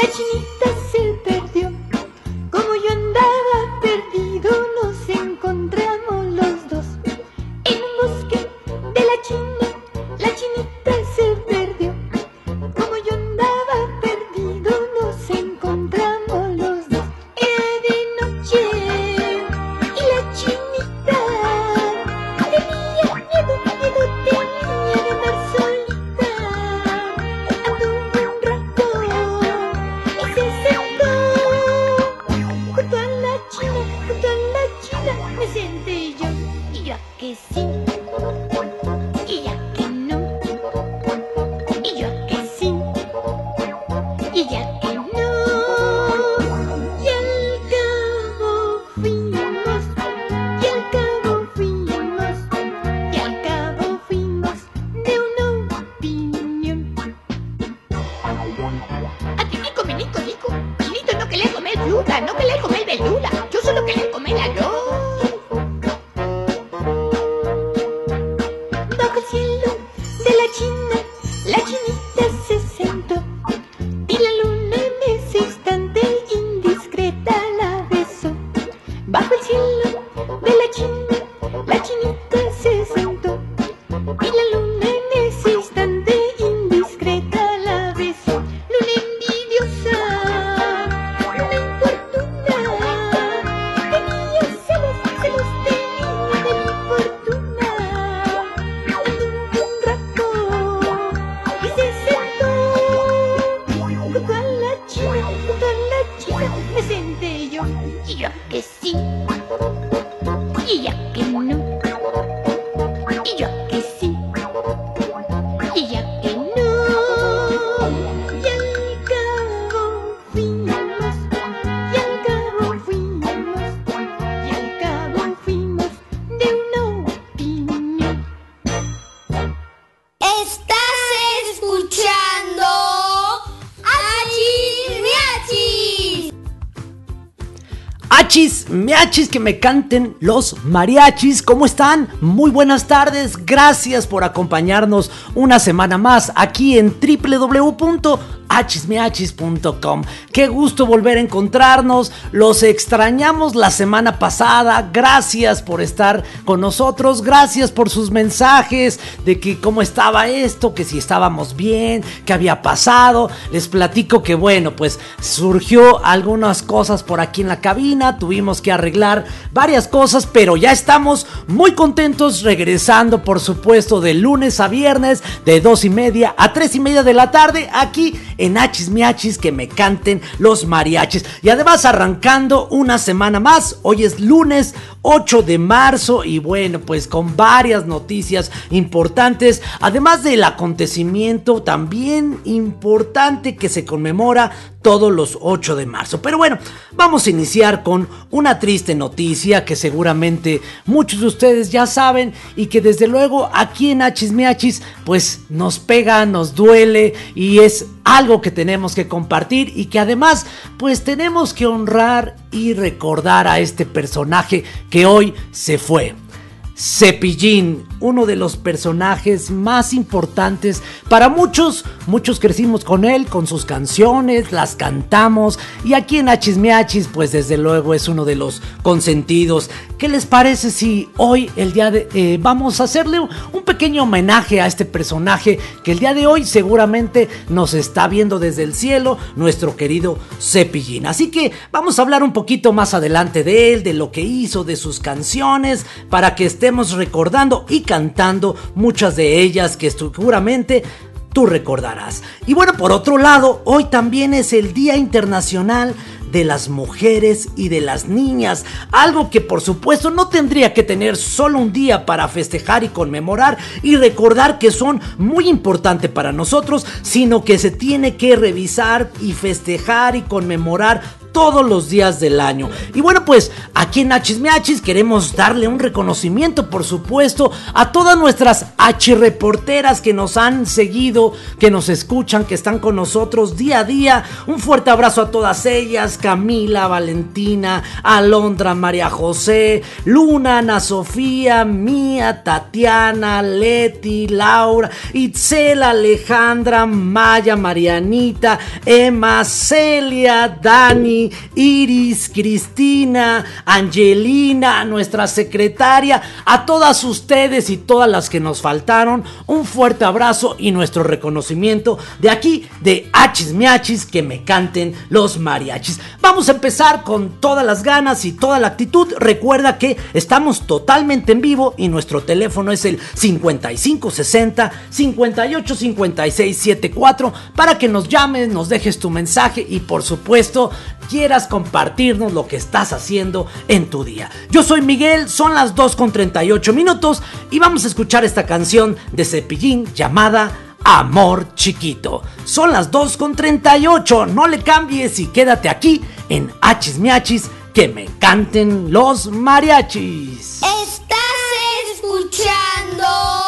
来，请你。Miachis que me canten los mariachis. ¿Cómo están? Muy buenas tardes. Gracias por acompañarnos una semana más aquí en www hmismiachis.com. Qué gusto volver a encontrarnos. Los extrañamos la semana pasada. Gracias por estar con nosotros. Gracias por sus mensajes de que cómo estaba esto, que si estábamos bien, qué había pasado. Les platico que bueno, pues surgió algunas cosas por aquí en la cabina. Tuvimos que arreglar varias cosas, pero ya estamos muy contentos regresando, por supuesto, de lunes a viernes, de dos y media a tres y media de la tarde, aquí en Hachis Miachis que me canten los mariachis. Y además arrancando una semana más, hoy es lunes 8 de marzo y bueno, pues con varias noticias importantes, además del acontecimiento también importante que se conmemora todos los 8 de marzo. Pero bueno, vamos a iniciar con una triste noticia que seguramente muchos de ustedes ya saben y que desde luego aquí en Hachis pues nos pega, nos duele y es algo que tenemos que compartir y que además pues tenemos que honrar y recordar a este personaje que hoy se fue. Cepillín, uno de los personajes más importantes para muchos. Muchos crecimos con él, con sus canciones, las cantamos. Y aquí en Achismiachis, pues desde luego es uno de los consentidos. ¿Qué les parece si hoy, el día de. Eh, vamos a hacerle un pequeño homenaje a este personaje que el día de hoy seguramente nos está viendo desde el cielo, nuestro querido Cepillín. Así que vamos a hablar un poquito más adelante de él, de lo que hizo, de sus canciones, para que esté recordando y cantando muchas de ellas que seguramente tú recordarás. Y bueno, por otro lado, hoy también es el Día Internacional de las mujeres y de las niñas, algo que por supuesto no tendría que tener solo un día para festejar y conmemorar y recordar que son muy importantes para nosotros, sino que se tiene que revisar y festejar y conmemorar todos los días del año. Y bueno, pues aquí en Hachis queremos darle un reconocimiento, por supuesto, a todas nuestras H reporteras que nos han seguido, que nos escuchan, que están con nosotros día a día. Un fuerte abrazo a todas ellas, Camila, Valentina, Alondra, María José, Luna, Ana Sofía, Mía, Tatiana, Leti, Laura, Itzel, Alejandra, Maya, Marianita, Emma, Celia, Dani, Iris, Cristina, Angelina, nuestra secretaria, a todas ustedes y todas las que nos faltaron, un fuerte abrazo y nuestro reconocimiento de aquí de Hachis Miachis que me canten los mariachis. Vamos a empezar con todas las ganas y toda la actitud. Recuerda que estamos totalmente en vivo y nuestro teléfono es el 5560 585674 para que nos llames, nos dejes tu mensaje y por supuesto quieras compartirnos lo que estás haciendo en tu día. Yo soy Miguel, son las 2 con 38 minutos y vamos a escuchar esta canción de Cepillín llamada Amor Chiquito. Son las 2 con 38, no le cambies y quédate aquí en Hachis Miachis que me canten los mariachis. Estás escuchando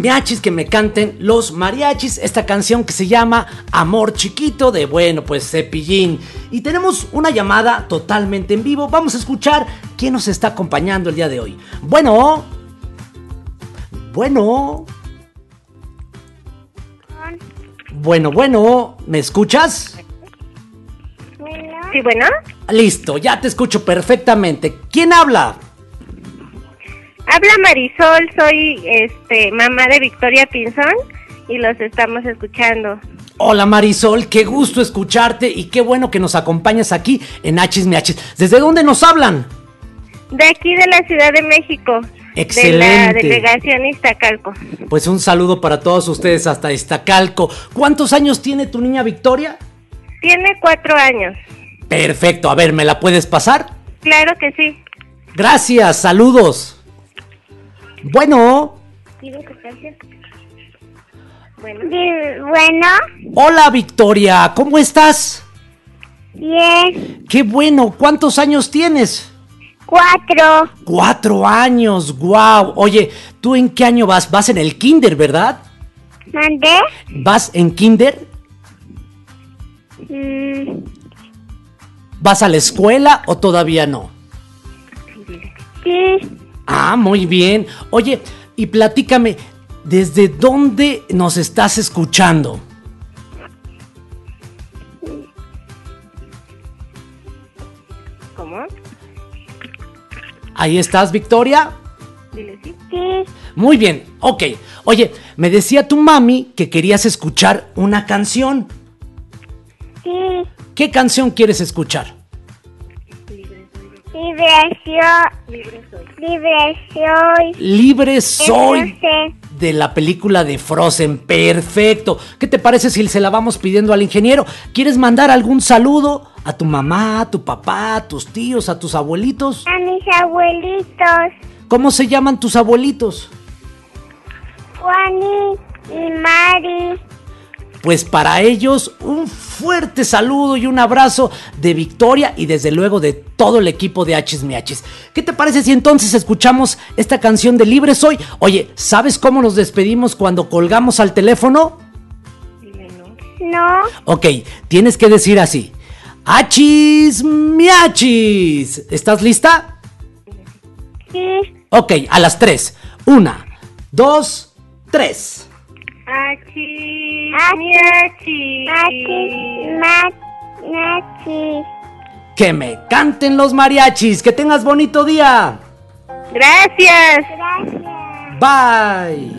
Hachis, miachis que me canten los mariachis, esta canción que se llama Amor Chiquito de, bueno, pues Cepillín. Y tenemos una llamada totalmente en vivo, vamos a escuchar quién nos está acompañando el día de hoy. Bueno, bueno, bueno, bueno, ¿me escuchas? Sí, bueno. Listo, ya te escucho perfectamente. ¿Quién habla? Habla Marisol, soy este mamá de Victoria Pinzón y los estamos escuchando. Hola Marisol, qué gusto escucharte y qué bueno que nos acompañas aquí en Hachis Miachis. ¿Desde dónde nos hablan? De aquí de la Ciudad de México. De la Excelente. delegación Iztacalco. Pues un saludo para todos ustedes hasta Iztacalco. ¿Cuántos años tiene tu niña Victoria? Tiene cuatro años. Perfecto, a ver, ¿me la puedes pasar? Claro que sí. Gracias, saludos. Bueno, Bueno, Hola Victoria, ¿cómo estás? bien. Qué bueno, ¿cuántos años tienes? Cuatro. Cuatro años, wow. Oye, ¿tú en qué año vas? Vas en el kinder, ¿verdad? ¿Mandé? ¿Vas en kinder? Mm, ¿Vas a la escuela o todavía no? sí. Ah, muy bien. Oye, y platícame, ¿desde dónde nos estás escuchando? ¿cómo? Ahí estás, Victoria. Muy bien, ok. Oye, me decía tu mami que querías escuchar una canción. Sí. ¿Qué canción quieres escuchar? Libre soy. Libre soy Entonces, de la película de Frozen. Perfecto. ¿Qué te parece si se la vamos pidiendo al ingeniero? ¿Quieres mandar algún saludo a tu mamá, a tu papá, a tus tíos, a tus abuelitos? a mis abuelitos, ¿Cómo se llaman tus abuelitos? Juani y Mari. Pues para ellos un fuerte saludo y un abrazo de Victoria y desde luego de todo el equipo de Hachis Miachis. ¿Qué te parece si entonces escuchamos esta canción de Libre Soy? Oye, ¿sabes cómo nos despedimos cuando colgamos al teléfono? No. No. Ok, tienes que decir así. Hachis Miachis. ¿Estás lista? Sí. Ok, a las tres. Una, dos, tres. Achi, miachi. Mati. Ma- Nachi. Que me canten los mariachis. Que tengas bonito día. Gracias. Gracias. Bye.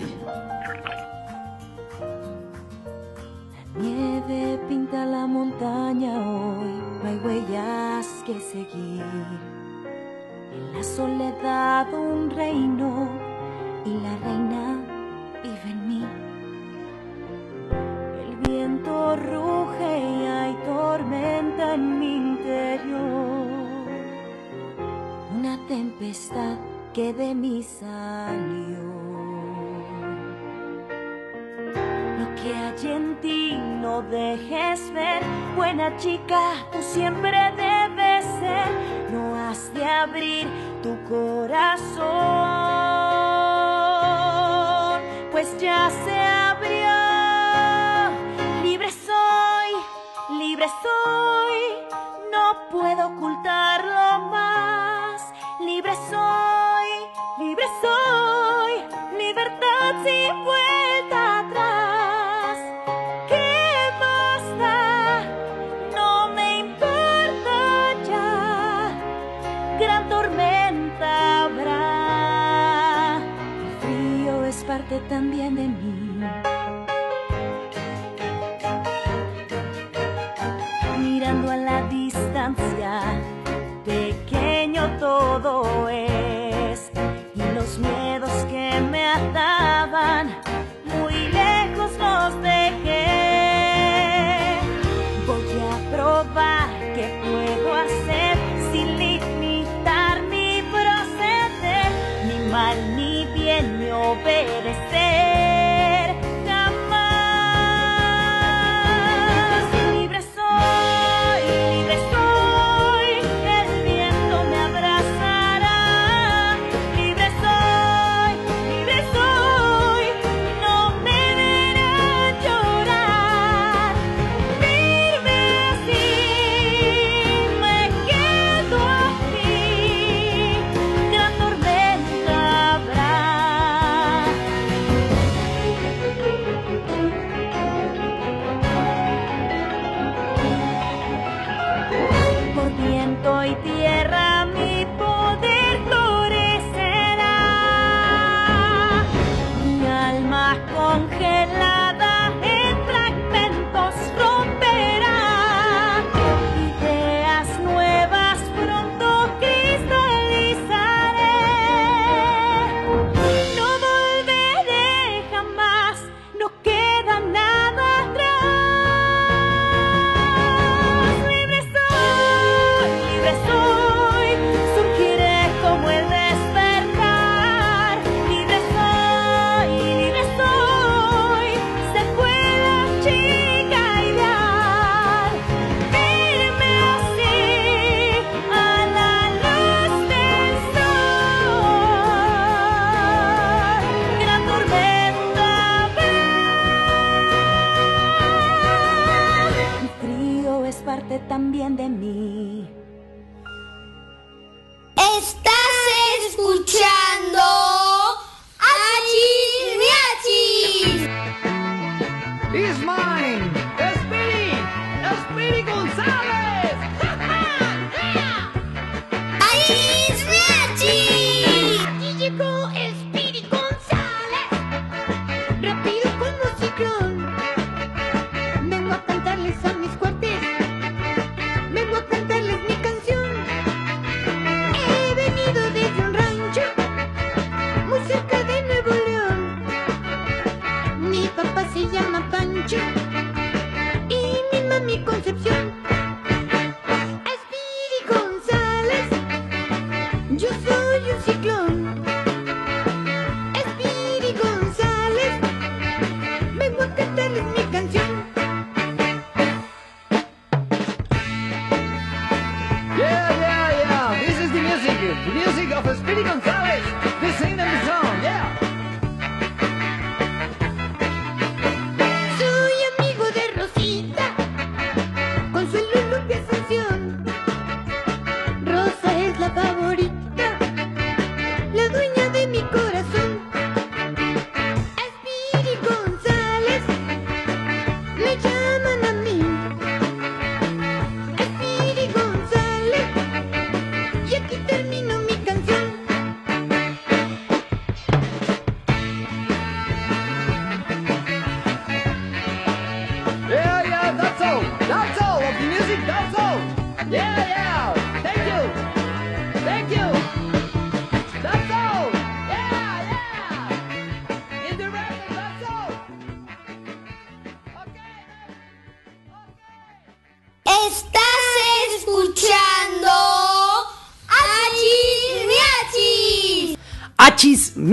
Nieve pinta la montaña hoy, no hay huellas que seguir. En la soledad un reino y la reina viento ruge y hay tormenta en mi interior. Una tempestad que de mí salió. Lo que hay en ti no dejes ver, buena chica, tú siempre debes ser. No has de abrir tu corazón,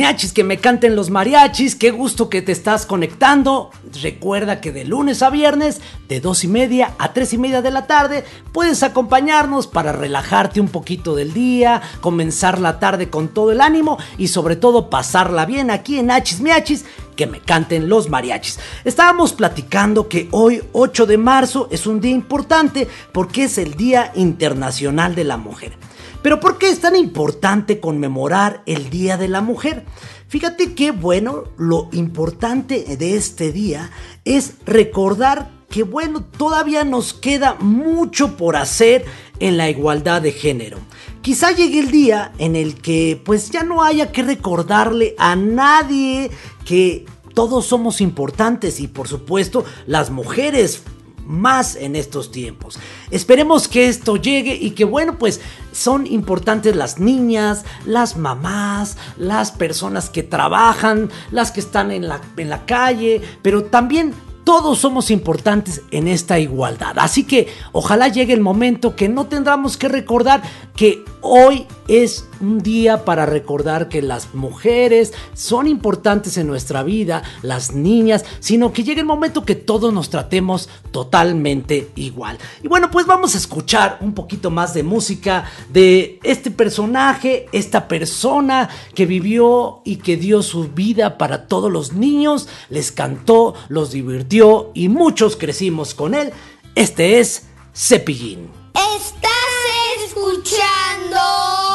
miachis, que me canten los mariachis, qué gusto que te estás conectando. Recuerda que de lunes a viernes, de dos y media a tres y media de la tarde, puedes acompañarnos para relajarte un poquito del día, comenzar la tarde con todo el ánimo y sobre todo pasarla bien aquí en Hachis Miachis, que me canten los mariachis. Estábamos platicando que hoy, 8 de marzo, es un día importante porque es el Día Internacional de la Mujer. Pero ¿por qué es tan importante conmemorar el Día de la Mujer? Fíjate que, bueno, lo importante de este día es recordar que, bueno, todavía nos queda mucho por hacer en la igualdad de género. Quizá llegue el día en el que pues ya no haya que recordarle a nadie que todos somos importantes y por supuesto las mujeres más en estos tiempos. Esperemos que esto llegue y que bueno, pues son importantes las niñas, las mamás, las personas que trabajan, las que están en la, en la calle, pero también todos somos importantes en esta igualdad. Así que ojalá llegue el momento que no tendremos que recordar que hoy es un día para recordar que las mujeres son importantes en nuestra vida, las niñas, sino que llegue el momento que todos nos tratemos totalmente igual. Y bueno, pues vamos a escuchar un poquito más de música de este personaje, esta persona que vivió y que dio su vida para todos los niños, les cantó, los divirtió y muchos crecimos con él. Este es Cepillín. Estás escuchando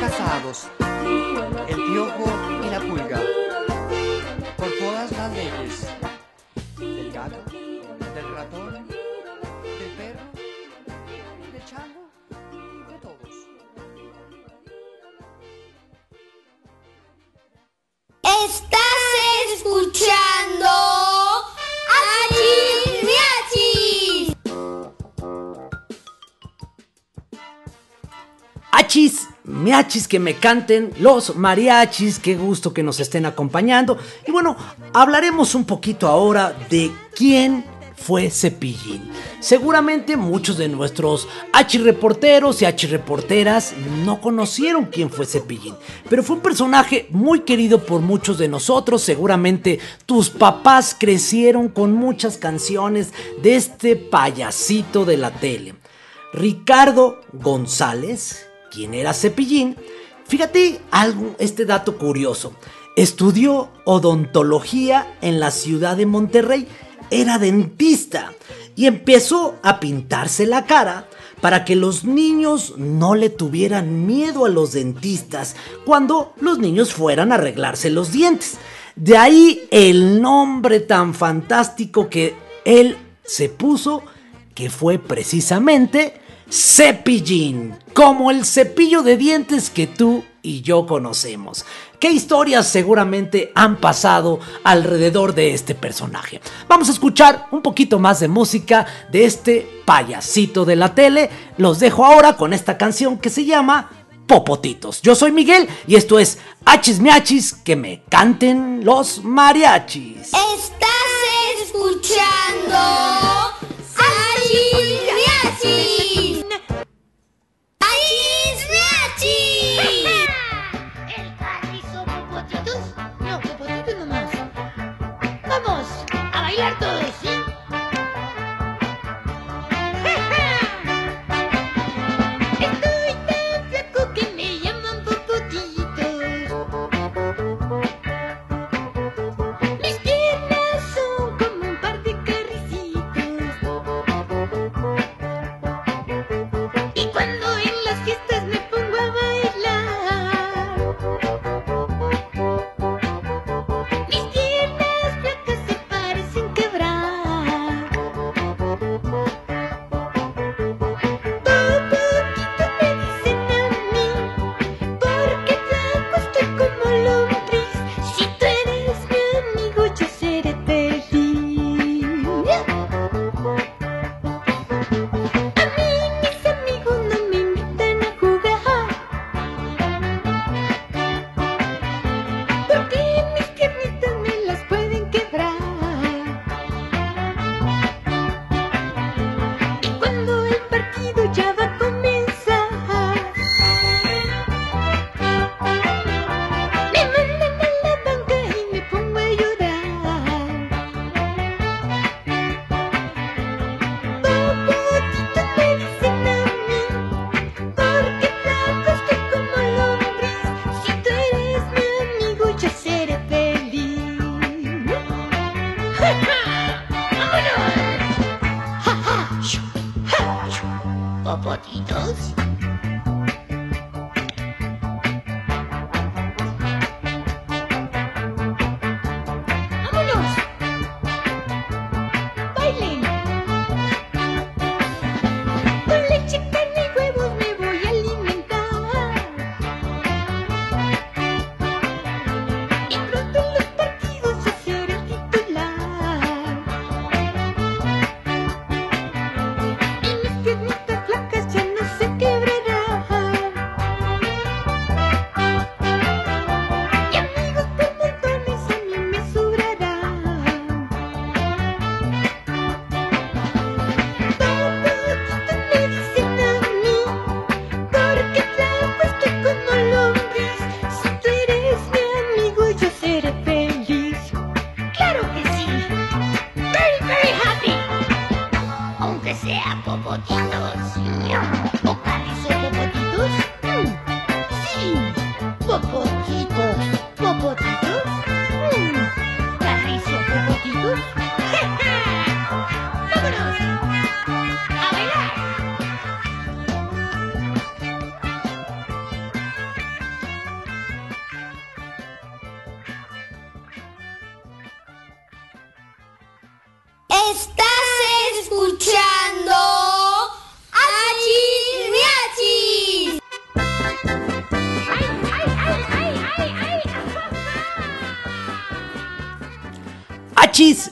casados el piojo y la pulga por todas las leyes del gato, del ratón, del perro, del chango, de todos. Estás escuchando Achis Miachis. Achis, miachis que me canten, los mariachis, qué gusto que nos estén acompañando. Y bueno, hablaremos un poquito ahora de quién fue Cepillín? Seguramente muchos de nuestros reporteros y reporteras no conocieron quién fue Cepillín, pero fue un personaje muy querido por muchos de nosotros. Seguramente tus papás crecieron con muchas canciones de este payasito de la tele. Ricardo González, quien era Cepillín, fíjate algo, este dato curioso. Estudió odontología en la ciudad de Monterrey, era dentista y empezó a pintarse la cara para que los niños no le tuvieran miedo a los dentistas cuando los niños fueran a arreglarse los dientes. De ahí el nombre tan fantástico que él se puso, que fue precisamente Cepillín, como el cepillo de dientes que tú y yo conocemos. ¿Qué historias seguramente han pasado alrededor de este personaje? Vamos a escuchar un poquito más de música de este payasito de la tele. Los dejo ahora con esta canción que se llama Popotitos. Yo soy Miguel y esto es Hachis Miachis, que me canten los mariachis. Estás escuchando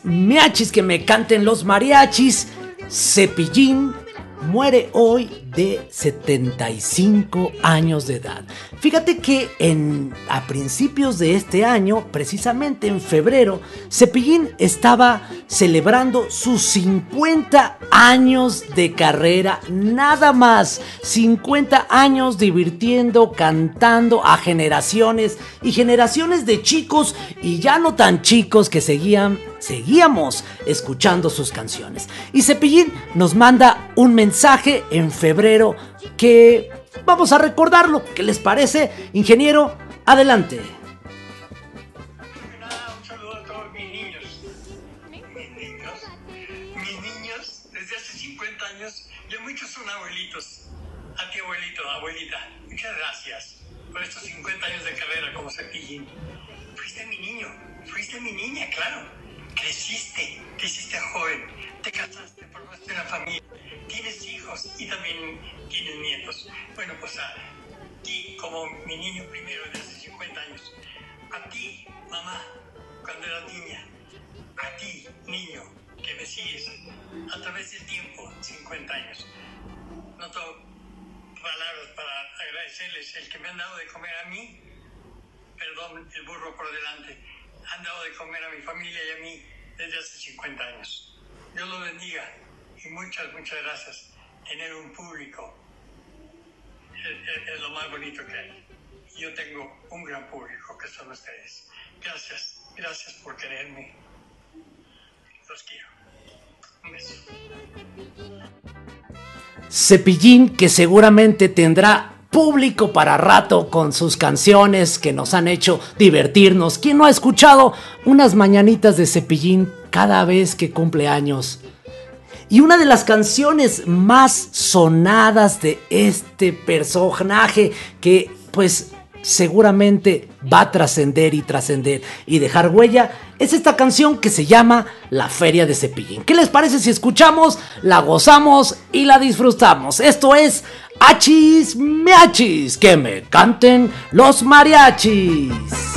miachis, que me canten los mariachis. Cepillín muere hoy de 75 años de edad. Fíjate que en, a principios de este año, precisamente en febrero, Cepillín estaba celebrando sus 50 años de carrera, nada más. 50 años divirtiendo, cantando a generaciones y generaciones de chicos y ya no tan chicos que seguían seguíamos escuchando sus canciones. Y Cepillín nos manda un mensaje en febrero que vamos a recordarlo. ¿Qué les parece? Ingeniero, adelante. Abuelita, muchas gracias por estos 50 años de carrera como cepillín. Fuiste mi niño, fuiste mi niña, claro. Creciste, te joven, te casaste, formaste una familia, tienes hijos y también tienes nietos. Bueno, pues a ti, como mi niño primero de hace 50 años, a ti, mamá, cuando eras niña, a ti, niño, que me sigues a través del tiempo, 50 años. No palabras para agradecerles el que me han dado de comer a mí, perdón, el burro por delante, han dado de comer a mi familia y a mí desde hace 50 años. Dios los bendiga y muchas, muchas gracias. Tener un público es, lo más bonito que hay. Yo tengo un gran público que son ustedes. Gracias, gracias por quererme. Los quiero. Un beso. Cepillín que seguramente tendrá público para rato con sus canciones que nos han hecho divertirnos. ¿Quién no ha escuchado unas mañanitas de Cepillín cada vez que cumple años? Y una de las canciones más sonadas de este personaje que pues seguramente va a trascender y trascender y dejar huella es esta canción que se llama La Feria de Cepillín. ¿Qué les parece si escuchamos, la gozamos y la disfrutamos? Esto es Achis Miachis, que me canten los mariachis.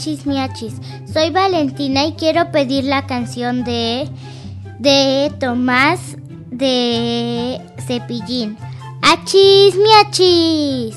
Hola Achis Miachis, soy Valentina y quiero pedir la canción de de Tomás de Cepillín. Achis Miachis.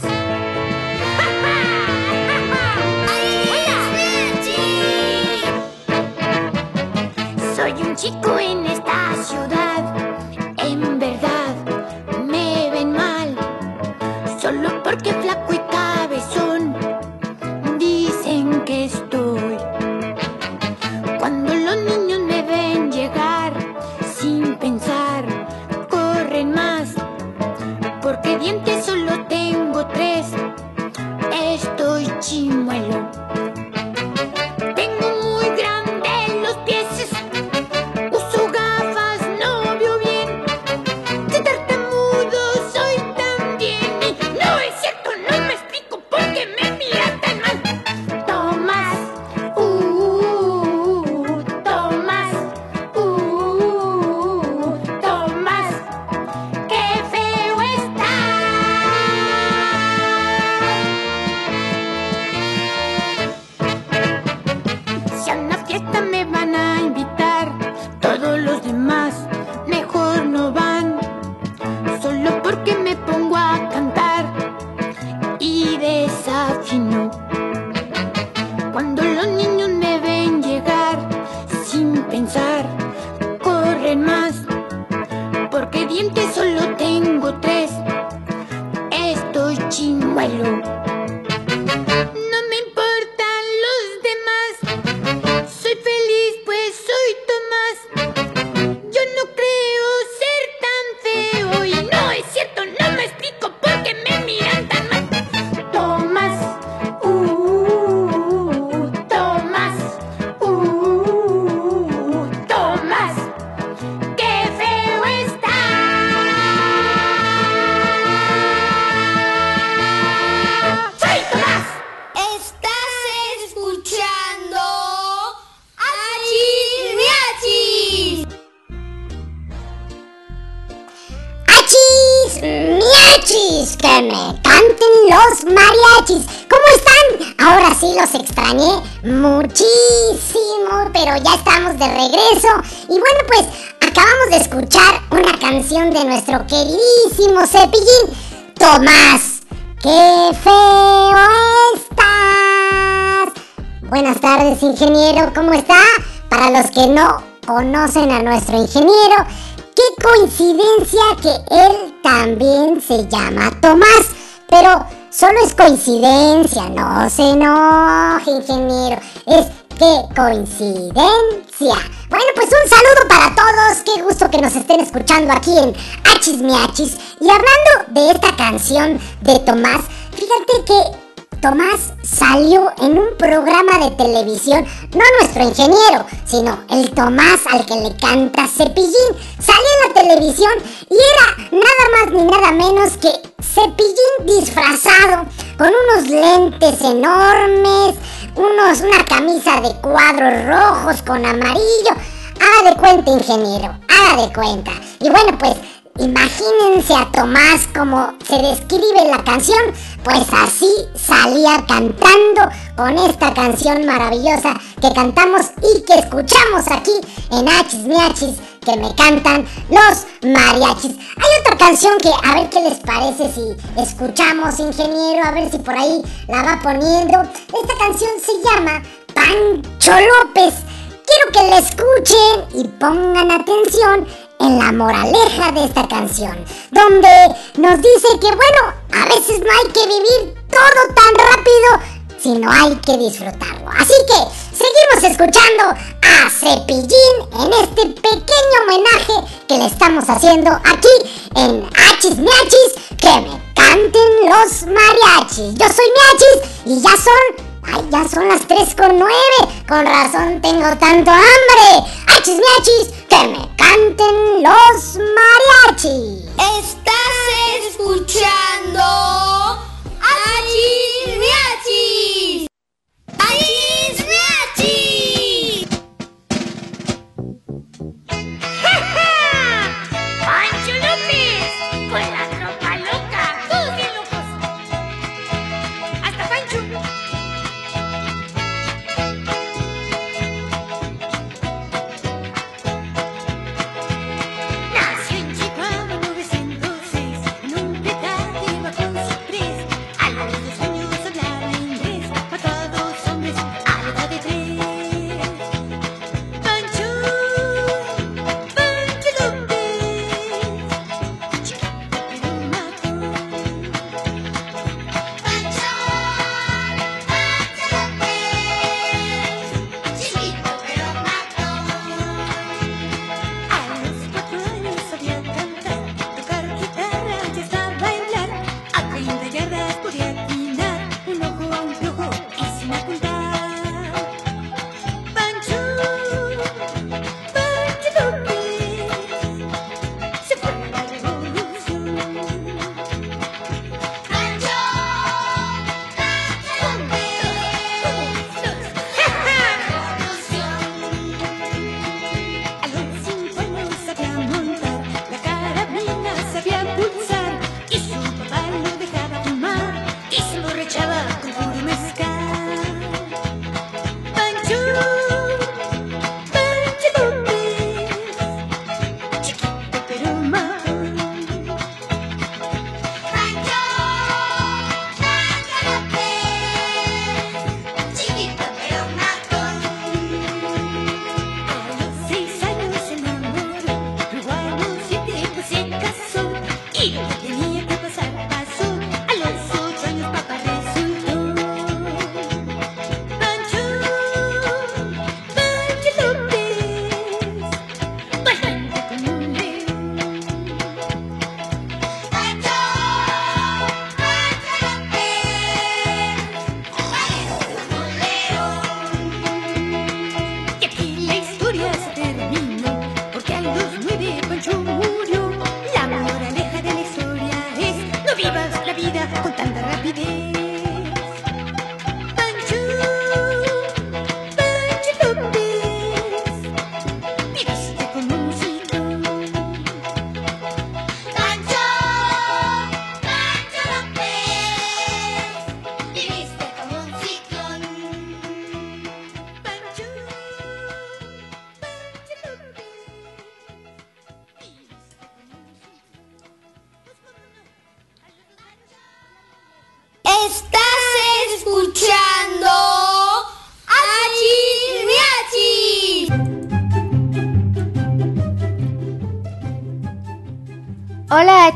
¡Miachis! ¡Que me canten los mariachis! ¿Cómo están? Ahora sí los extrañé muchísimo, pero ya estamos de regreso. Y bueno, pues acabamos de escuchar una canción de nuestro queridísimo Cepillín, Tomás. ¡Qué feo estás! Buenas tardes, ingeniero, ¿cómo está? Para los que no conocen a nuestro ingeniero, qué coincidencia que él también se llama Tomás, pero solo es coincidencia, no se enoje, ingeniero, es qué coincidencia. Bueno, pues un saludo para todos, qué gusto que nos estén escuchando aquí en Achis Miachis. Y hablando de esta canción de Tomás, fíjate que Tomás salió en un programa de televisión, no nuestro ingeniero, sino el Tomás al que le canta Cepillín. Salió en la televisión y era nada más ni nada menos que Cepillín disfrazado, con unos lentes enormes, unos, una camisa de cuadros rojos con amarillo. Haga de cuenta, ingeniero, haga de cuenta. Y bueno, pues Imagínense a Tomás como se describe la canción, pues así salía cantando con esta canción maravillosa que cantamos y que escuchamos aquí en Hachis Miachis, que me cantan los mariachis. Hay otra canción que a ver qué les parece si escuchamos, ingeniero, a ver si por ahí la va poniendo. Esta canción se llama Pancho López. Quiero que la escuchen y pongan atención en la moraleja de esta canción, donde nos dice que bueno, a veces no hay que vivir todo tan rápido, sino hay que disfrutarlo. Así que seguimos escuchando a Cepillín en este pequeño homenaje que le estamos haciendo aquí en Hachis Miachis, que me canten los mariachis. Yo soy Miachis y ya son Ay, ya son las 3 con 9. Con razón tengo tanto hambre. ¡Achis miachis! ¡Que me canten los mariachis! Estás escuchando Achis Miachis. Achis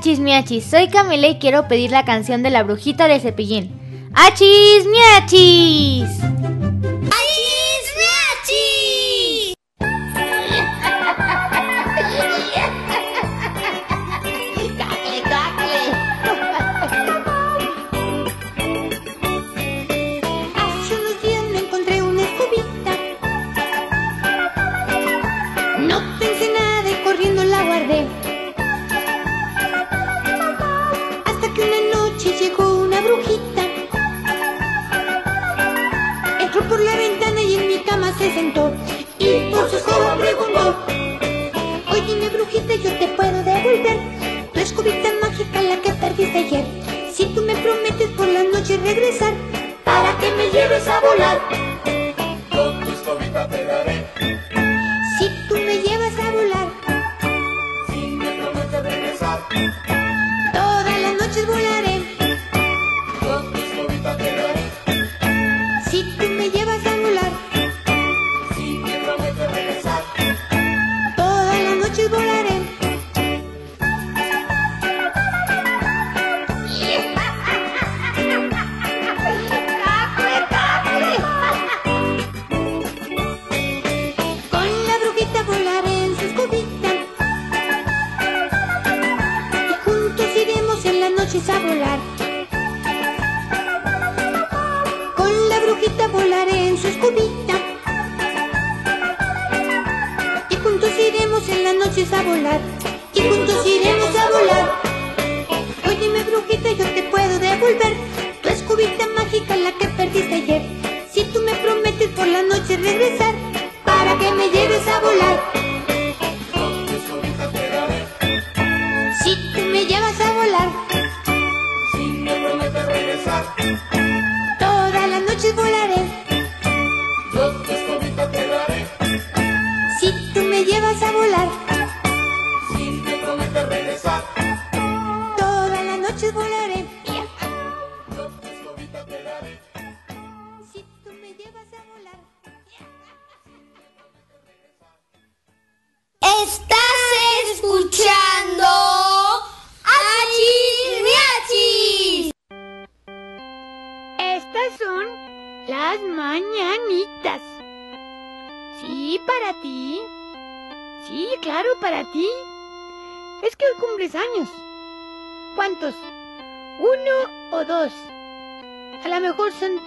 Achis soy Camila y quiero pedir la canción de la brujita de Cepillín. ¡Achis Miachis!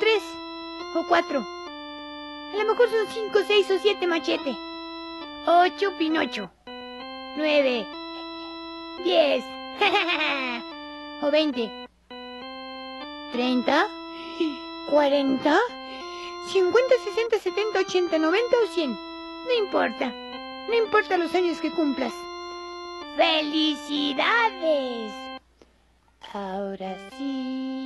Tres o cuatro. A lo mejor son cinco, seis o siete machete. Ocho Pinocho. Nueve. Diez. o veinte. ¿Treinta? ¿Cuarenta? ¿Cincuenta, sesenta, setenta, ochenta, noventa o cien? No importa. No importa los años que cumplas. ¡Felicidades! Ahora sí,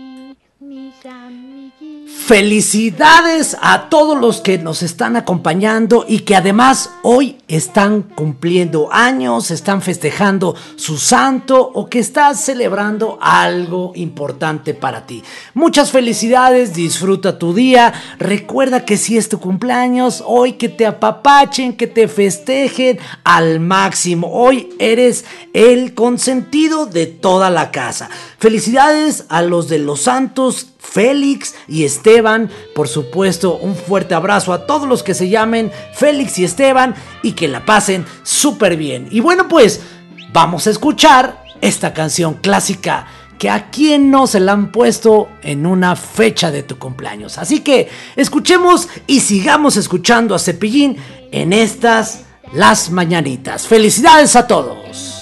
Felicidades a todos los que nos están acompañando y que además hoy están cumpliendo años, están festejando su santo o que estás celebrando algo importante para ti. Muchas felicidades, disfruta tu día. Recuerda que si es tu cumpleaños, hoy que te apapachen, que te festejen al máximo. Hoy eres el consentido de toda la casa. Felicidades a los de los santos Félix y Esteban. Por supuesto, un fuerte abrazo a todos los que se llamen Félix y Esteban y que la pasen súper bien. Y bueno, pues vamos a escuchar esta canción clásica que a quien no se la han puesto en una fecha de tu cumpleaños. Así que escuchemos y sigamos escuchando a Cepillín en estas las mañanitas. Felicidades a todos.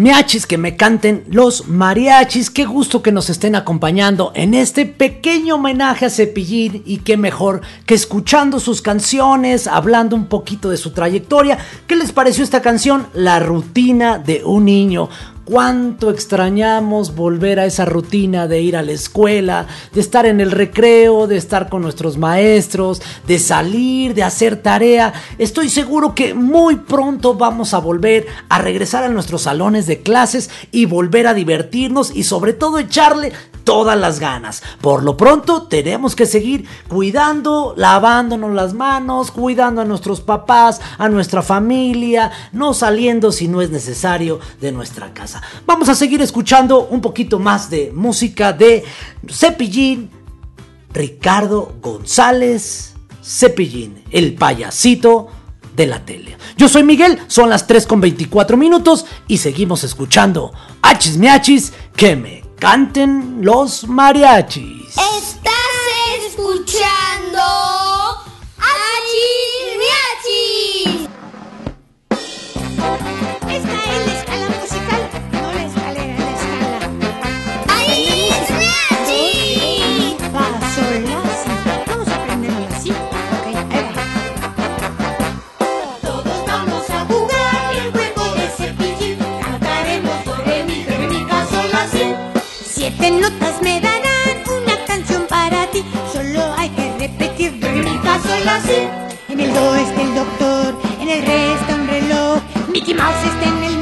Miachis, que me canten los mariachis. Qué gusto que nos estén acompañando en este pequeño homenaje a Cepillín. Y qué mejor que escuchando sus canciones, hablando un poquito de su trayectoria. ¿Qué les pareció esta canción? La rutina de un niño. Cuánto extrañamos volver a esa rutina de ir a la escuela, de estar en el recreo, de estar con nuestros maestros, de salir, de hacer tarea. Estoy seguro que muy pronto vamos a volver a regresar a nuestros salones de clases y volver a divertirnos y sobre todo echarle todas las ganas. Por lo pronto tenemos que seguir cuidando, lavándonos las manos, cuidando a nuestros papás, a nuestra familia, no saliendo si no es necesario de nuestra casa. Vamos a seguir escuchando un poquito más de música de Cepillín, Ricardo González Cepillín, el payasito de la tele. Yo soy Miguel, son las 3 con 24 minutos y seguimos escuchando Achis Miachis que me canten los mariachis. Estás escuchando En el do está el doctor, en el re está un reloj. Mickey Mouse está en el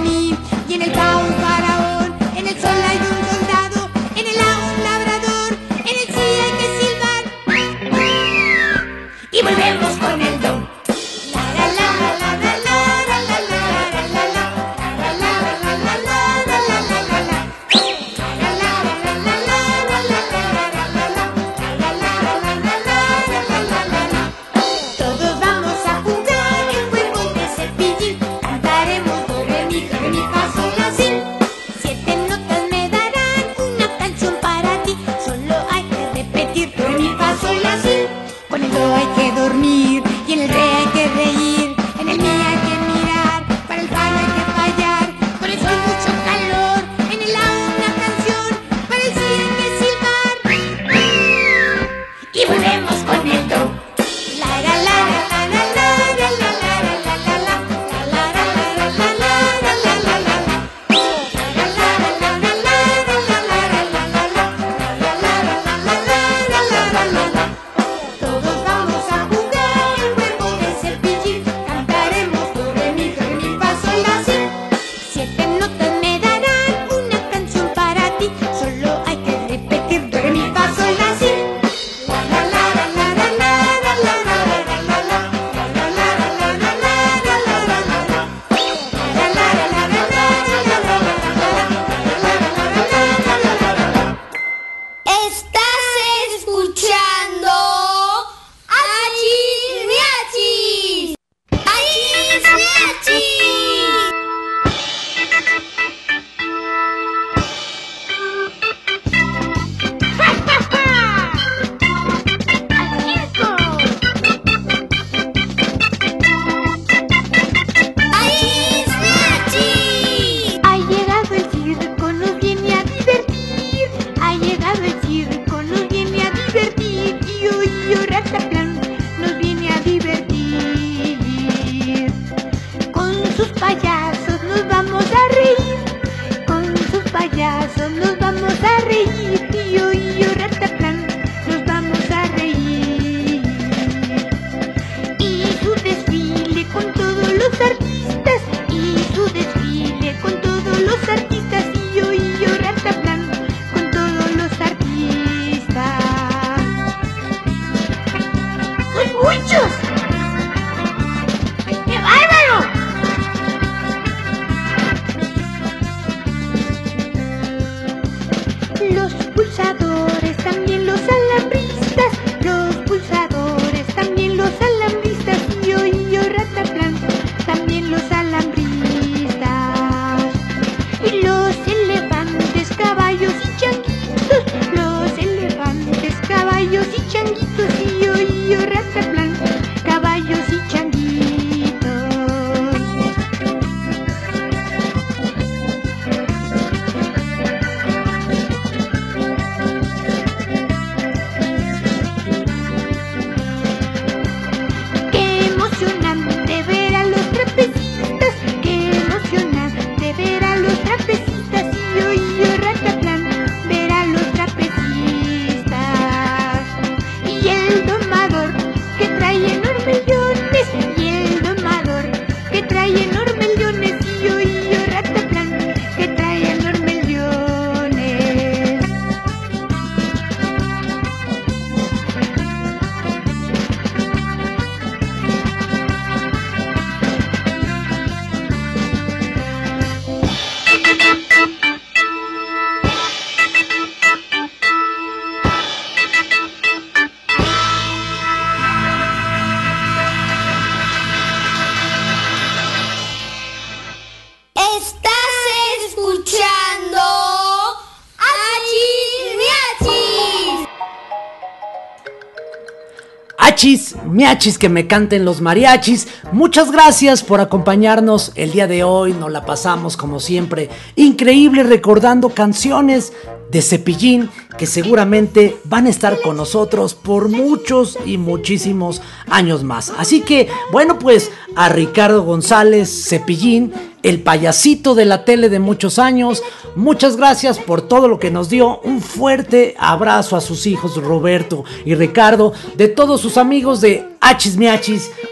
Achis, miachis, que me canten los mariachis. Muchas gracias por acompañarnos el día de hoy. Nos la pasamos como siempre. Increíble recordando canciones de Cepillín que seguramente van a estar con nosotros por muchos y muchísimos años más. Así que, bueno, pues a Ricardo González Cepillín, el payasito de la tele de muchos años, muchas gracias por todo lo que nos dio. Un fuerte abrazo a sus hijos Roberto y Ricardo, de todos sus amigos de Achis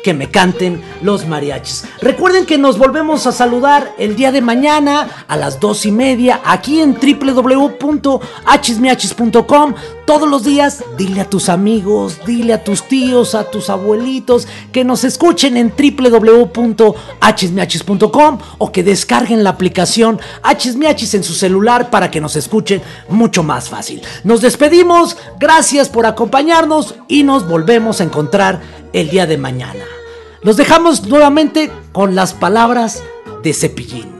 que me canten los mariachis. Recuerden que nos volvemos a saludar el día de mañana a las dos y media aquí en www.achismiachis.com. Todos los días, dile a tus amigos, dile a tus tíos, a tus abuelitos que nos escuchen en www.achismiachis.com o que descarguen la aplicación Achismiachis en su celular para que nos escuchen mucho más fácil. Nos despedimos, gracias por acompañarnos y nos volvemos a encontrar el día de mañana. Los dejamos nuevamente con las palabras de Cepillín.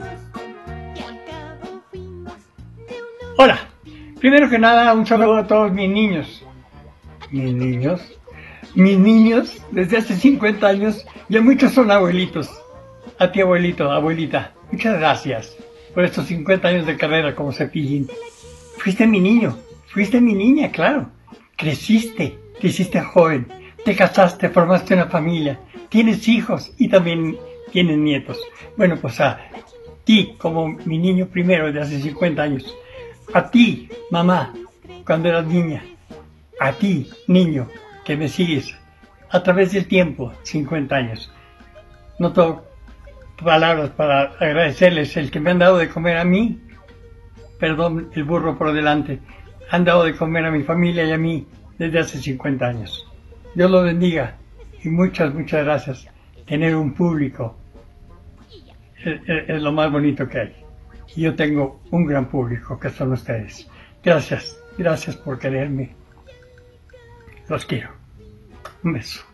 Hola, primero que nada un saludo a todos mis niños. Mis niños, mis niños desde hace 50 años ya muchos son abuelitos. A ti abuelito, abuelita, muchas gracias por estos 50 años de carrera como cepillín. Fuiste mi niño, fuiste mi niña, claro. Creciste, te hiciste joven, te casaste, formaste una familia, tienes hijos y también tienes nietos. Bueno, pues a ti como mi niño primero de hace 50 años. A ti, mamá, cuando eras niña. A ti, niño, que me sigues a través del tiempo, 50 años. No tengo palabras para agradecerles el que me han dado de comer a mí. Perdón, el burro por delante. Han dado de comer a mi familia y a mí desde hace 50 años. Dios lo bendiga y muchas, muchas gracias. Tener un público es, lo más bonito que hay. Y yo tengo un gran público que son ustedes. Gracias, gracias por quererme. Los quiero. Un beso.